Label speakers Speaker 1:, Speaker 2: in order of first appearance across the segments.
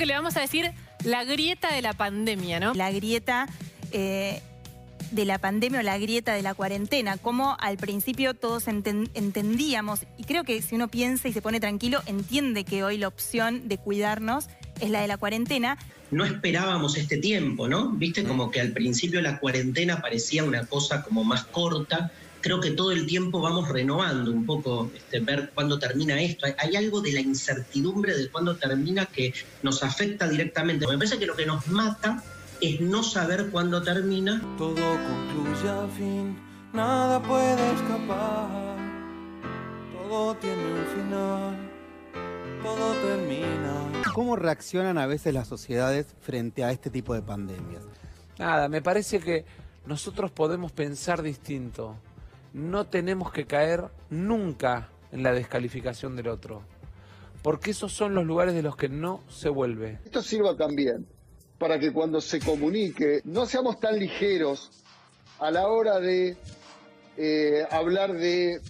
Speaker 1: que le vamos a decir la grieta de la pandemia, ¿no?
Speaker 2: La grieta eh, de la pandemia o la grieta de la cuarentena, como al principio todos entendíamos, y creo que si uno piensa y se pone tranquilo, entiende que hoy la opción de cuidarnos es la de la cuarentena.
Speaker 3: No esperábamos este tiempo, ¿no? Viste como que al principio la cuarentena parecía una cosa como más corta. Creo que todo el tiempo vamos renovando un poco, este, ver cuándo termina esto. Hay, algo de la incertidumbre de cuándo termina que nos afecta directamente. Me parece que lo que nos mata es no saber cuándo termina.
Speaker 4: Todo concluye al fin, nada puede escapar. Todo tiene un final, todo termina.
Speaker 5: ¿Cómo reaccionan a veces las sociedades frente a este tipo de pandemias?
Speaker 6: Nada, me parece que nosotros podemos pensar distinto. No tenemos que caer nunca en la descalificación del otro. Porque esos son los lugares de los que no se vuelve.
Speaker 7: Esto sirva también para que cuando se comunique no seamos tan ligeros a la hora de eh, hablar de eh,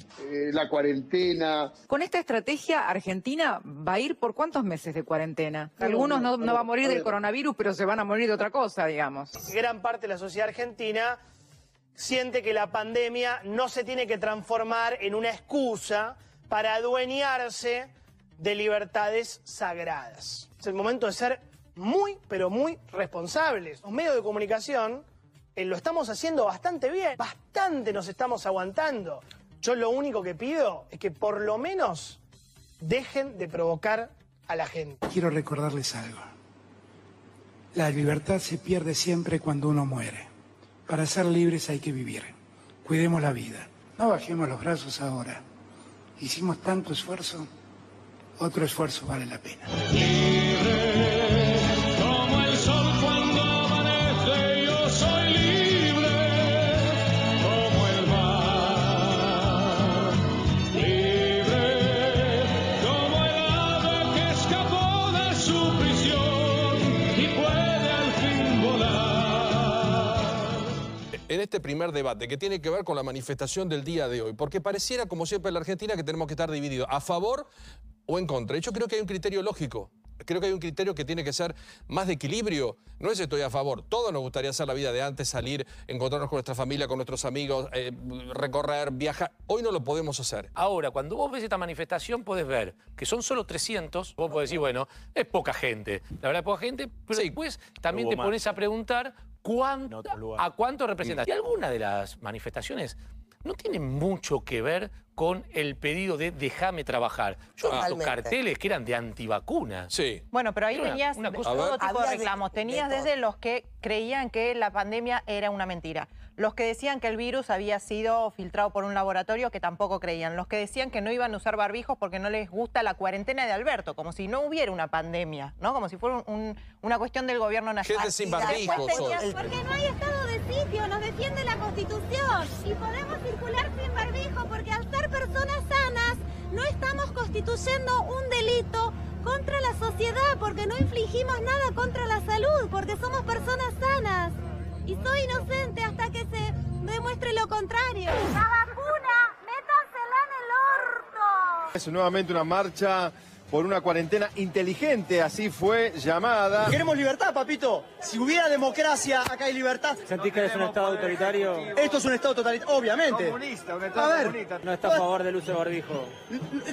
Speaker 7: la cuarentena.
Speaker 8: Con esta estrategia, Argentina va a ir por cuántos meses de cuarentena. Algunos no, no, va a morir del coronavirus, pero se van a morir de otra cosa, digamos.
Speaker 9: Gran parte de la sociedad argentina siente que la pandemia no se tiene que transformar en una excusa para adueñarse de libertades sagradas. Es el momento de ser muy, pero muy responsables. Los medios de comunicación eh, lo estamos haciendo bastante bien, bastante nos estamos aguantando. Yo lo único que pido es que por lo menos dejen de provocar a la gente.
Speaker 10: Quiero recordarles algo. La libertad se pierde siempre cuando uno muere. Para ser libres hay que vivir. Cuidemos la vida. No bajemos los brazos ahora. Hicimos tanto esfuerzo, otro esfuerzo vale la pena.
Speaker 11: Este primer debate que tiene que ver con la manifestación del día de hoy, porque pareciera, como siempre en la Argentina, que tenemos que estar divididos a favor o en contra. Yo creo que hay un criterio lógico. Creo que hay un criterio que tiene que ser más de equilibrio. No es estoy a favor. Todos nos gustaría hacer la vida de antes, salir, encontrarnos con nuestra familia, con nuestros amigos, eh, recorrer, viajar. Hoy no lo podemos hacer.
Speaker 12: Ahora, cuando vos ves esta manifestación, puedes ver que son solo 300. Vos podés decir, bueno, es poca gente. La verdad es poca gente, pero después también te pones a preguntar ¿A cuánto representa? Y alguna de las manifestaciones no tiene mucho que ver con el pedido de déjame trabajar. Yo he visto carteles que eran de antivacunas.
Speaker 11: Sí.
Speaker 13: Bueno, pero ahí tenías todo tipo de reclamos. Tenías desde los que creían que la pandemia era una mentira los que decían que el virus había sido filtrado por un laboratorio que tampoco creían, los que decían que no iban a usar barbijos porque no les gusta la cuarentena de Alberto, como si no hubiera una pandemia, ¿no? Como si fuera una cuestión del gobierno nacional.
Speaker 11: Gente sin barbijos.
Speaker 14: Porque no hay estado de sitio, nos defiende la Constitución y podemos circular sin barbijo porque al ser personas sanas no estamos constituyendo un delito contra la sociedad porque no infligimos nada contra la salud, porque somos personas sanas y soy inocente hasta que se demuestre lo contrario. La vacuna, métansela en el orto.
Speaker 7: Es nuevamente una marcha por una cuarentena inteligente, así fue llamada.
Speaker 9: Queremos libertad, papito. Si hubiera democracia, acá hay libertad.
Speaker 15: ¿Sentís que es un Estado autoritario?
Speaker 9: Esto es un Estado totalitario, obviamente.
Speaker 7: Comunista, un Estado comunista.
Speaker 15: No está a favor del uso de barbijo.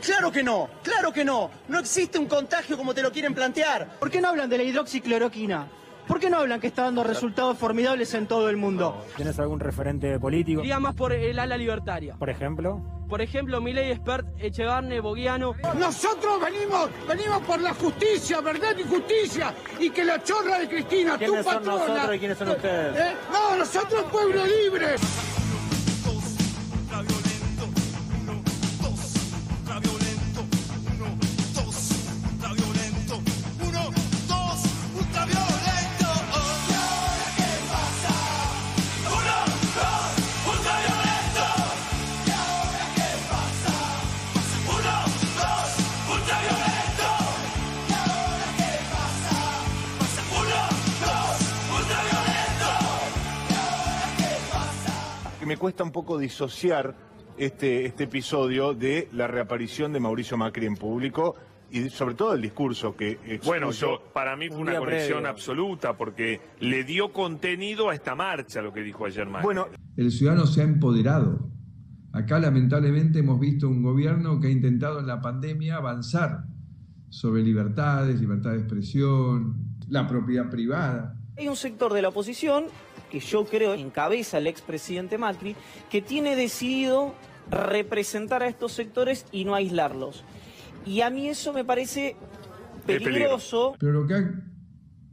Speaker 9: Claro que no, claro que no. No existe un contagio como te lo quieren plantear.
Speaker 15: ¿Por qué no hablan de la hidroxicloroquina? ¿Por qué no hablan que está dando resultados formidables en todo el mundo?
Speaker 5: ¿Tienes algún referente político?
Speaker 15: Diría más por el ala libertaria.
Speaker 5: Por ejemplo.
Speaker 15: Por ejemplo, Milei Expert, Echevarne, Boguiano.
Speaker 10: Nosotros venimos, venimos por la justicia, verdad y justicia. Y que la chorra de Cristina, tu patrona.
Speaker 15: Son nosotros y quiénes son ustedes?
Speaker 10: ¿Eh? No, nosotros pueblo libre.
Speaker 7: Me cuesta un poco disociar este, este episodio de la reaparición de Mauricio Macri en público
Speaker 16: y sobre todo el discurso que
Speaker 17: Bueno, yo, para mí fue
Speaker 16: un
Speaker 17: una conexión
Speaker 16: previo.
Speaker 17: absoluta porque le dio contenido a esta marcha, lo que dijo ayer Macri.
Speaker 16: Bueno,
Speaker 18: El ciudadano se ha empoderado. Acá lamentablemente hemos visto un gobierno que ha intentado en la pandemia avanzar sobre libertades, libertad de expresión, la propiedad privada.
Speaker 19: Hay un sector de la oposición que yo creo encabeza el expresidente Macri, que tiene decidido representar a estos sectores y no aislarlos. Y a mí eso me parece peligroso.
Speaker 18: Pero lo que ha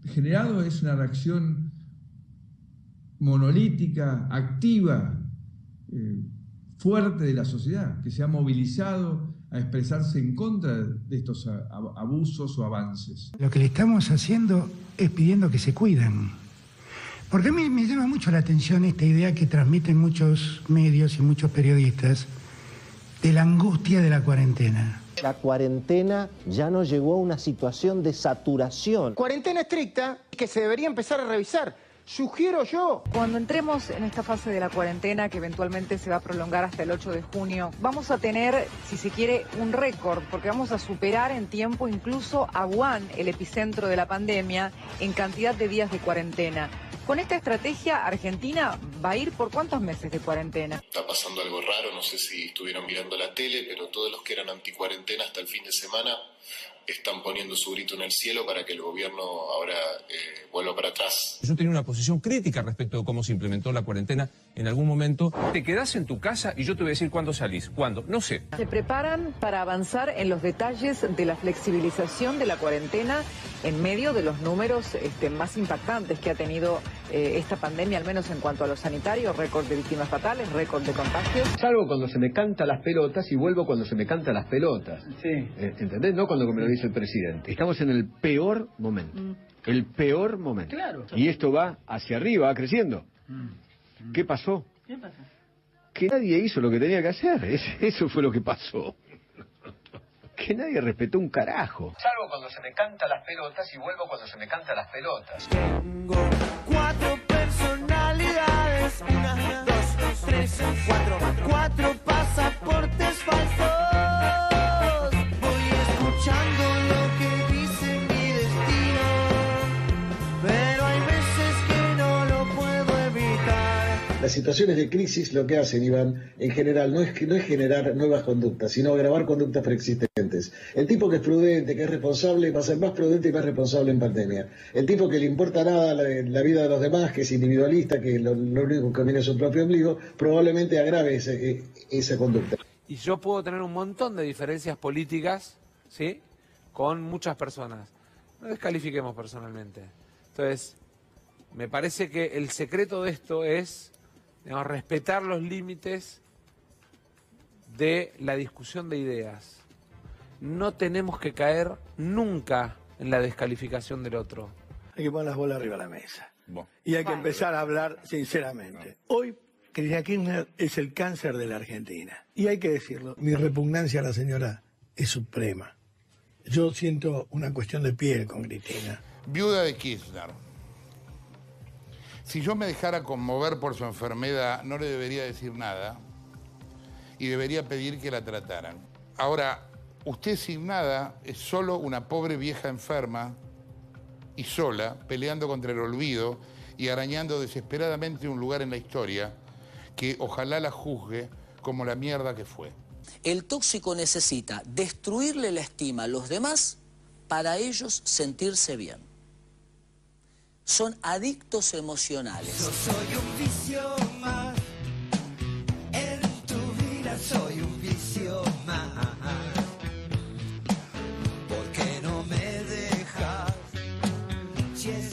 Speaker 18: generado es una reacción monolítica, activa, eh, fuerte de la sociedad, que se ha movilizado a expresarse en contra de estos abusos o avances.
Speaker 10: Lo que le estamos haciendo es pidiendo que se cuiden. Porque a mí me llama mucho la atención esta idea que transmiten muchos medios y muchos periodistas de la angustia de la cuarentena.
Speaker 20: La cuarentena ya nos llegó a una situación de saturación.
Speaker 21: Cuarentena estricta que se debería empezar a revisar. Sugiero yo.
Speaker 8: Cuando entremos en esta fase de la cuarentena, que eventualmente se va a prolongar hasta el 8 de junio, vamos a tener, si se quiere, un récord, porque vamos a superar en tiempo incluso a Wuhan, el epicentro de la pandemia, en cantidad de días de cuarentena. Con esta estrategia, Argentina va a ir por cuántos meses de cuarentena.
Speaker 22: Está pasando algo raro, no sé si estuvieron mirando la tele, pero todos los que eran anticuarentena hasta el fin de semana están poniendo su grito en el cielo para que el gobierno ahora eh, vuelva para atrás.
Speaker 23: Yo tenía una posición crítica respecto de cómo se implementó la cuarentena en algún momento. Te quedás en tu casa y yo te voy a decir cuándo salís. ¿Cuándo? No sé.
Speaker 8: Se preparan para avanzar en los detalles de la flexibilización de la cuarentena en medio de los números este, más impactantes que ha tenido eh, esta pandemia, al menos en cuanto a los sanitarios, récord de víctimas fatales, récord de contagios.
Speaker 24: Salgo cuando se me canta las pelotas y vuelvo cuando se me canta las pelotas.
Speaker 10: Sí.
Speaker 24: Eh, ¿Entendés? No cuando me lo dice el presidente. Estamos en el peor momento. El peor momento.
Speaker 10: Claro.
Speaker 24: Y esto va hacia arriba, va creciendo. ¿Qué pasó?
Speaker 10: ¿Qué pasa?
Speaker 24: Que nadie hizo lo que tenía que hacer. Es- Eso fue lo que pasó. Que nadie respetó un carajo. Salgo cuando se me canta las pelotas y vuelvo cuando se me canta las pelotas.
Speaker 25: Cuatro personalidades, una, dos, tres, cuatro, cuatro pasaportes falsos. Voy escuchando
Speaker 26: Las situaciones de crisis lo que hacen, Iván, en general, no es, no es generar nuevas conductas, sino agravar conductas preexistentes. El tipo que es prudente, que es responsable, va a ser más prudente y más responsable en pandemia. El tipo que le importa nada la, vida de los demás, que es individualista, que lo, lo único que viene es su propio ombligo, probablemente agrave ese- e- esa conducta.
Speaker 6: Y yo puedo tener un montón de diferencias políticas, ¿sí? Con muchas personas. No descalifiquemos personalmente. Entonces, me parece que el secreto de esto es digamos, respetar los límites de la discusión de ideas. No tenemos que caer nunca en la descalificación del otro.
Speaker 27: Hay que poner las bolas arriba de la mesa. Y hay que empezar a hablar sinceramente. Hoy Cristina Kirchner es el cáncer de la Argentina. Y hay que decirlo. Mi repugnancia a la señora es suprema. Yo siento una cuestión de piel con Cristina.
Speaker 28: Viuda de Kirchner. Si yo me dejara conmover por su enfermedad, no le debería decir nada y debería pedir que la trataran. Ahora, usted sin nada es solo una pobre vieja enferma y sola, peleando contra el olvido y arañando desesperadamente un lugar en la historia que ojalá la juzgue como la mierda que fue.
Speaker 29: El tóxico necesita destruirle la estima a los demás para ellos sentirse bien. Son adictos emocionales.
Speaker 25: Soy un vicio más. En tu vida soy un vicio más. ¿Por qué no me dejas? Si es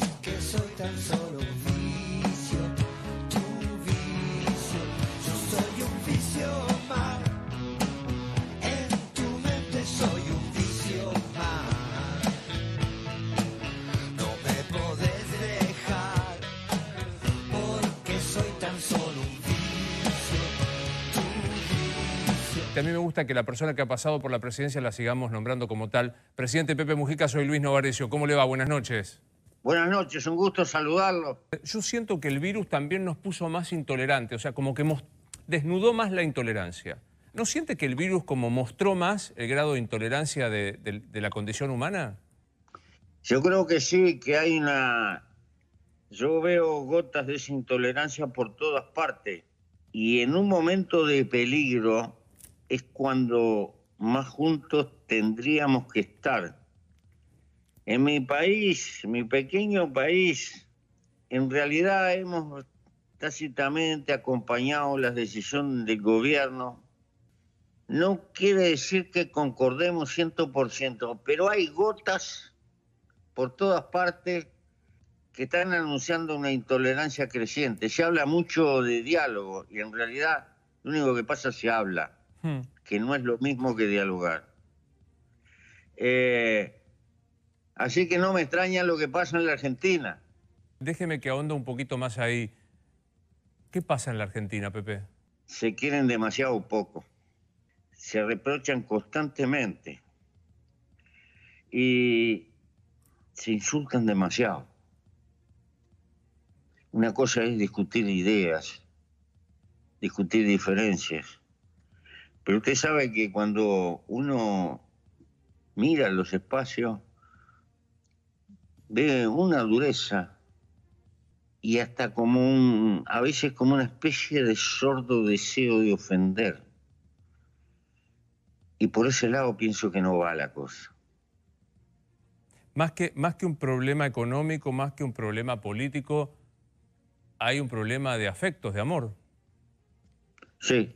Speaker 23: A mí me gusta que la persona que ha pasado por la presidencia la sigamos nombrando como tal. Presidente Pepe Mujica, soy Luis Novarecio. ¿Cómo le va? Buenas noches.
Speaker 30: Buenas noches, un gusto saludarlo.
Speaker 23: Yo siento que el virus también nos puso más intolerantes, o sea, como que desnudó más la intolerancia. ¿No siente que el virus como mostró más el grado de intolerancia de, de- de la condición humana?
Speaker 30: Yo creo que sí, que hay una... Yo veo gotas de esa intolerancia por todas partes. Y en un momento de peligro es cuando más juntos tendríamos que estar. En mi país, mi pequeño país, en realidad hemos tácitamente acompañado las decisiones del gobierno. No quiere decir que concordemos 100%, pero hay gotas por todas partes que están anunciando una intolerancia creciente. Se habla mucho de diálogo y en realidad lo único que pasa es se habla, que no es lo mismo que dialogar. Eh, así que no me extraña lo que pasa en la Argentina.
Speaker 23: Déjeme que ahonda un poquito más ahí. ¿Qué pasa en la Argentina, Pepe?
Speaker 30: Se quieren demasiado poco. Se reprochan constantemente. Y se insultan demasiado. Una cosa es discutir ideas, discutir diferencias. Pero usted sabe que cuando uno mira los espacios, ve una dureza y hasta como un, a veces como una especie de sordo deseo de ofender. Y por ese lado pienso que no va la cosa.
Speaker 23: Más que, más que un problema económico, más que un problema político, hay un problema de afectos, de amor.
Speaker 30: Sí,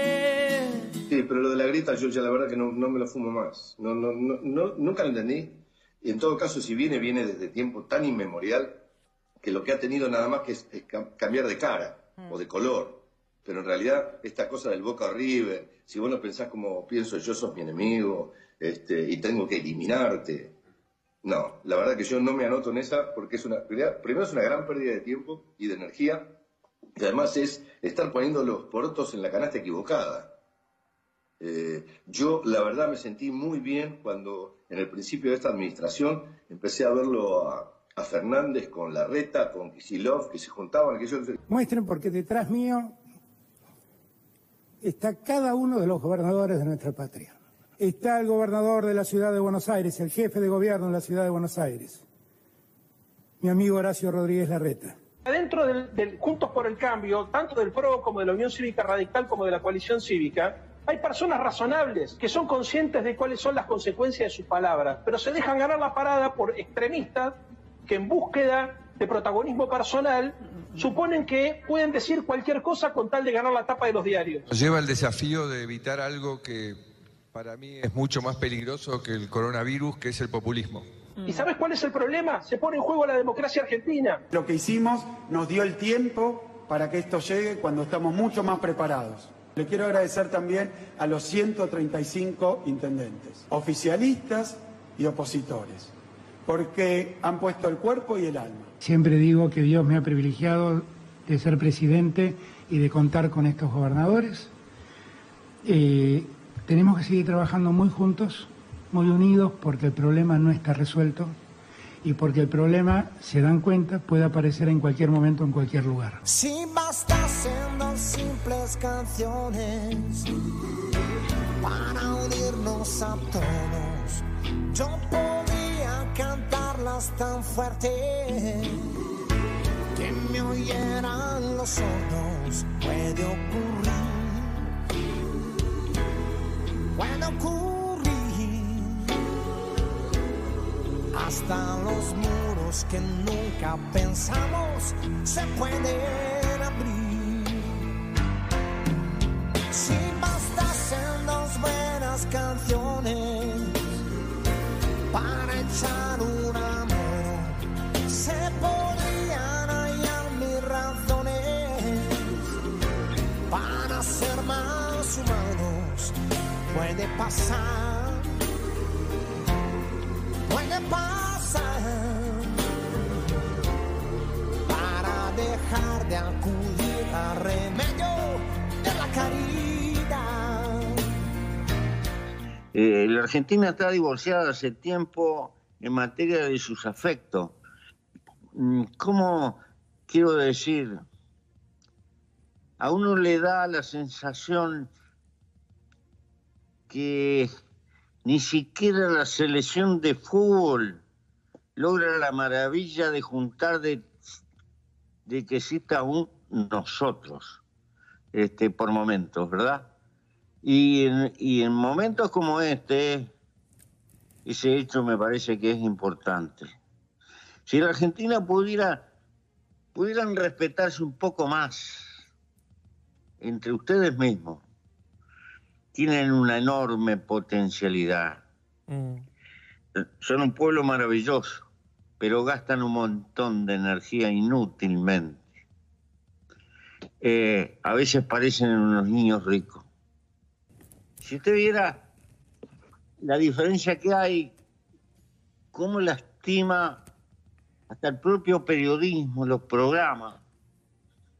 Speaker 31: Pero lo de la grieta yo ya la verdad que no, no me lo fumo más. No, no, no, nunca lo entendí. Y en todo caso, si viene, viene desde tiempo tan inmemorial que lo que ha tenido nada más que es, es cam- cambiar de cara o de color. Pero en realidad, esta cosa del Boca River, si vos no pensás como pienso yo, sos mi enemigo este, y tengo que eliminarte. No, la verdad que yo no me anoto en esa porque es una, primero es una gran pérdida de tiempo y de energía y además es estar poniendo los porotos en la canasta equivocada. Eh, yo, la verdad, me sentí muy bien cuando en el principio de esta administración empecé a verlo a, a Fernández con Larreta, con Kisilov, que se juntaban, que yo...
Speaker 10: Muestren porque detrás mío está cada uno de los gobernadores de nuestra patria. Está el gobernador de la ciudad de Buenos Aires, el jefe de gobierno de la ciudad de Buenos Aires, mi amigo Horacio Rodríguez Larreta.
Speaker 32: Dentro del, del Juntos por el Cambio, tanto del PRO como de la Unión Cívica Radical como de la coalición cívica, hay personas razonables que son conscientes de cuáles son las consecuencias de sus palabras, pero se dejan ganar la parada por extremistas que en búsqueda de protagonismo personal suponen que pueden decir cualquier cosa con tal de ganar la tapa de los diarios.
Speaker 18: Lleva el desafío de evitar algo que para mí es mucho más peligroso que el coronavirus, que es el populismo.
Speaker 32: ¿Y sabes cuál es el problema? Se pone en juego la democracia argentina.
Speaker 33: Lo que hicimos nos dio el tiempo para que esto llegue cuando estamos mucho más preparados. Le quiero agradecer también a los 135 intendentes, oficialistas y opositores, porque han puesto el cuerpo y el alma.
Speaker 10: Siempre digo que Dios me ha privilegiado de ser presidente y de contar con estos gobernadores. Eh, tenemos que seguir trabajando muy juntos, muy unidos, porque el problema no está resuelto y porque el problema, se dan cuenta, puede aparecer en cualquier momento, en cualquier lugar.
Speaker 25: Si bastasen dos simples canciones para unirnos a todos, yo podría cantarlas tan fuerte que me oyeran los sordos. Puede ocurrir, puede ocurrir. Hasta los muros que nunca pensamos se pueden abrir. Si bastasen dos buenas canciones para echar una mano, se podrían hallar mis razones para ser más humanos. Puede pasar dejar de acudir remedio de la caridad.
Speaker 30: Eh, la Argentina está divorciada hace tiempo en materia de sus afectos. Mm, ¿Cómo quiero decir? A uno le da la sensación que ni siquiera la selección de fútbol logra la maravilla de juntar de, de que exista un nosotros, este, por momentos, ¿verdad? Y en, y en momentos como este, ese hecho me parece que es importante. Si la Argentina pudiera, pudieran respetarse un poco más entre ustedes mismos, tienen una enorme potencialidad. Son un pueblo maravilloso, pero gastan un montón de energía inútilmente. Eh, a veces parecen unos niños ricos. Si usted viera la diferencia que hay, cómo lastima hasta el propio periodismo, los programas,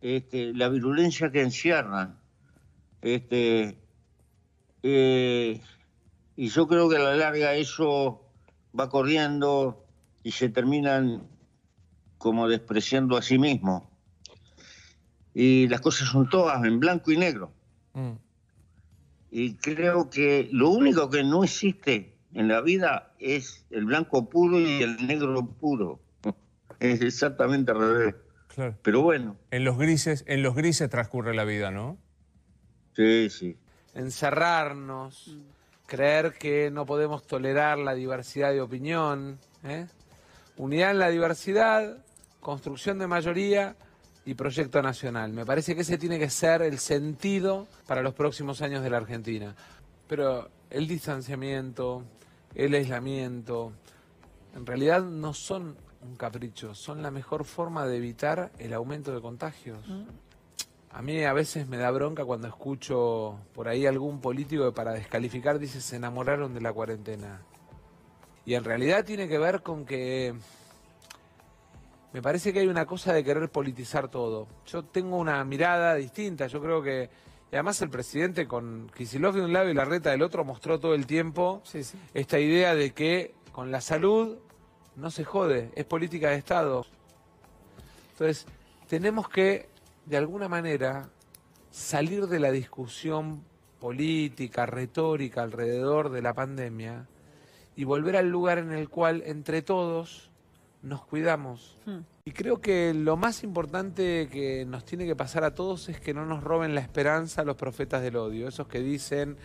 Speaker 30: este, la virulencia que encierran. Este, eh, y yo creo que a la larga eso va corriendo y se terminan como despreciando a sí mismos. Y las cosas son todas en blanco y negro. Y creo que lo único que no existe en la vida es el blanco puro y el negro puro. Es exactamente al revés.
Speaker 23: Claro.
Speaker 30: Pero bueno.
Speaker 23: En los grises, en los grises transcurre la vida, ¿no?
Speaker 30: Sí, sí.
Speaker 6: encerrarnos, creer que no podemos tolerar la diversidad de opinión, ¿eh? Unidad en la diversidad, construcción de mayoría y proyecto nacional. Me parece que ese tiene que ser el sentido para los próximos años de la Argentina. Pero el distanciamiento, el aislamiento, en realidad no son un capricho, son la mejor forma de evitar el aumento de contagios. A mí a veces me da bronca cuando escucho por ahí algún político que para descalificar dice se enamoraron de la cuarentena. Y en realidad tiene que ver con que me parece que hay una cosa de querer politizar todo. Yo tengo una mirada distinta, yo creo que... Y además el presidente con Kicillof de un lado y la reta del otro mostró todo el tiempo esta idea de que con la salud no se jode, es política de Estado. Entonces, tenemos que, de alguna manera, salir de la discusión política, retórica alrededor de la pandemia y volver al lugar en el cual entre todos nos cuidamos. Y creo que lo más importante que nos tiene que pasar a todos es que no nos roben la esperanza los profetas del odio, esos que dicen,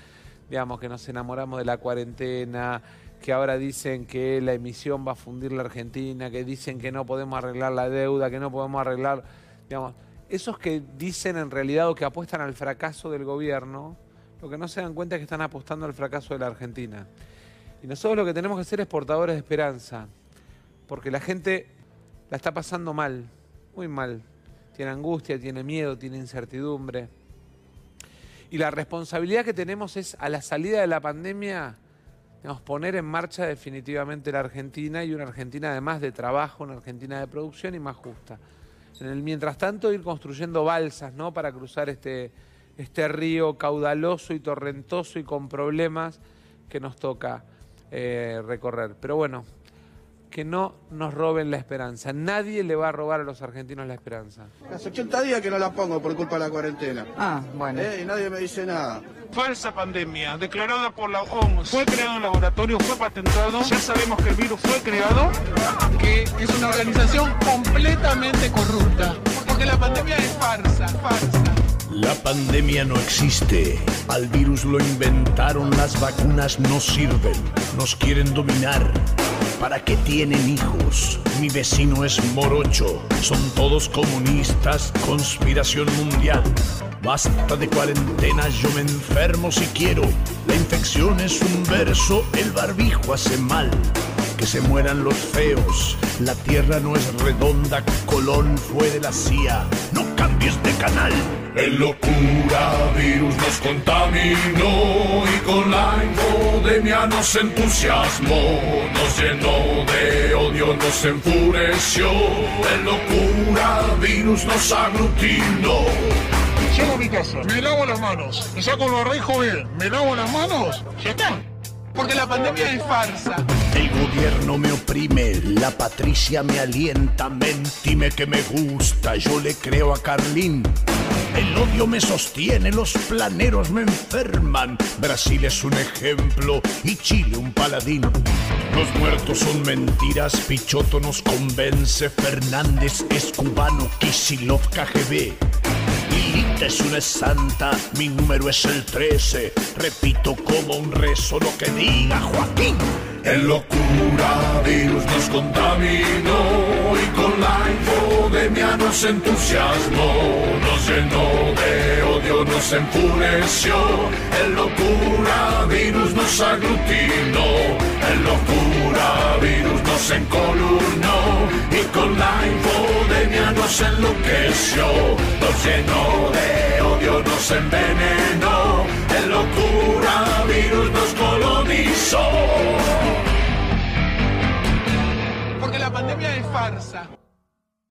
Speaker 6: digamos, que nos enamoramos de la cuarentena, que ahora dicen que la emisión va a fundir la Argentina, que dicen que no podemos arreglar la deuda, que no podemos arreglar, digamos, esos que dicen en realidad o que apuestan al fracaso del gobierno, lo que no se dan cuenta es que están apostando al fracaso de la Argentina. Y nosotros lo que tenemos que hacer es portadores de esperanza, porque la gente la está pasando mal, muy mal. Tiene angustia, tiene miedo, tiene incertidumbre. Y la responsabilidad que tenemos es a la salida de la pandemia, digamos, poner en marcha definitivamente la Argentina y una Argentina además de trabajo, una Argentina de producción y más justa. En el mientras tanto ir construyendo balsas, ¿no? Para cruzar este, este río caudaloso y torrentoso y con problemas que nos toca eh, recorrer. Pero bueno, que no nos roben la esperanza. Nadie le va a robar a los argentinos la esperanza.
Speaker 34: Hace 80 días que no la pongo por culpa de la cuarentena.
Speaker 8: Ah, bueno.
Speaker 34: Eh, y nadie me dice nada.
Speaker 32: Falsa pandemia, declarada por la OMS. Fue creado en laboratorio, fue patentado. Ya sabemos que el virus fue creado. Que es una organización completamente corrupta. Porque la pandemia es farsa, farsa.
Speaker 35: La pandemia no existe. Al virus lo inventaron, las vacunas no sirven. Nos quieren dominar. ¿Para qué tienen hijos? Mi vecino es morocho. Son todos comunistas. Conspiración mundial. Basta de cuarentena, yo me enfermo si quiero. La infección es un verso, el barbijo hace mal. Que se mueran los feos. La tierra no es redonda, Colón fue de la CIA. No cambies de canal. El locura virus nos contaminó y con la infodemia nos entusiasmó, llenó de odio, nos enfureció. El locura virus
Speaker 23: virus nos aglutinó.
Speaker 32: Llego a mi casa, me lavo las manos, me saco los rejos bien, me lavo las manos, ya está. Porque la pandemia es farsa.
Speaker 23: El gobierno me oprime, la Patricia me alienta, mentime que me gusta, yo le creo a Carlín. El odio me sostiene, los planeros me enferman. Brasil es un ejemplo y Chile un paladín. Los muertos son mentiras, Pichoto nos convence, Fernández es cubano, Kisilov KGB. Lilita es una santa, mi número es el 13. Repito como un rezo lo que diga Joaquín. El locura virus nos contaminó y con la infodemia nos entusiasmó, nos llenó de odio, nos enfureció. El locura virus nos aglutinó, el locura virus nos encolumnó y con la infodemia nos enloqueció, nos llenó de odio, nos envenenó. Locura virus nos colonizó.
Speaker 32: Porque la pandemia es farsa.